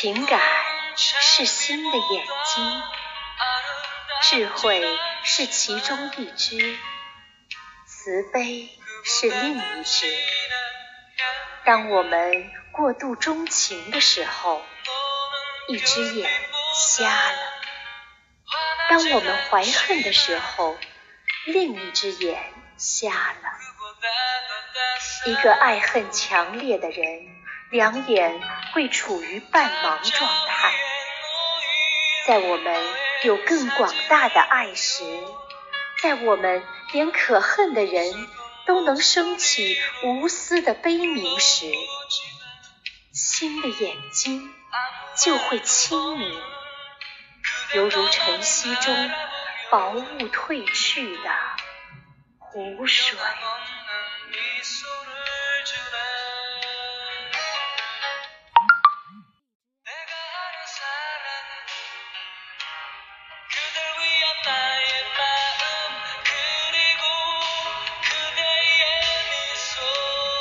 情感是心的眼睛，智慧是其中一只，慈悲是另一只。当我们过度钟情的时候，一只眼瞎了；当我们怀恨的时候，另一只眼瞎了。一个爱恨强烈的人，两眼会处于半盲状态。在我们有更广大的爱时，在我们连可恨的人都能升起无私的悲悯时，心的眼睛就会清明，犹如晨曦中薄雾褪去的湖水。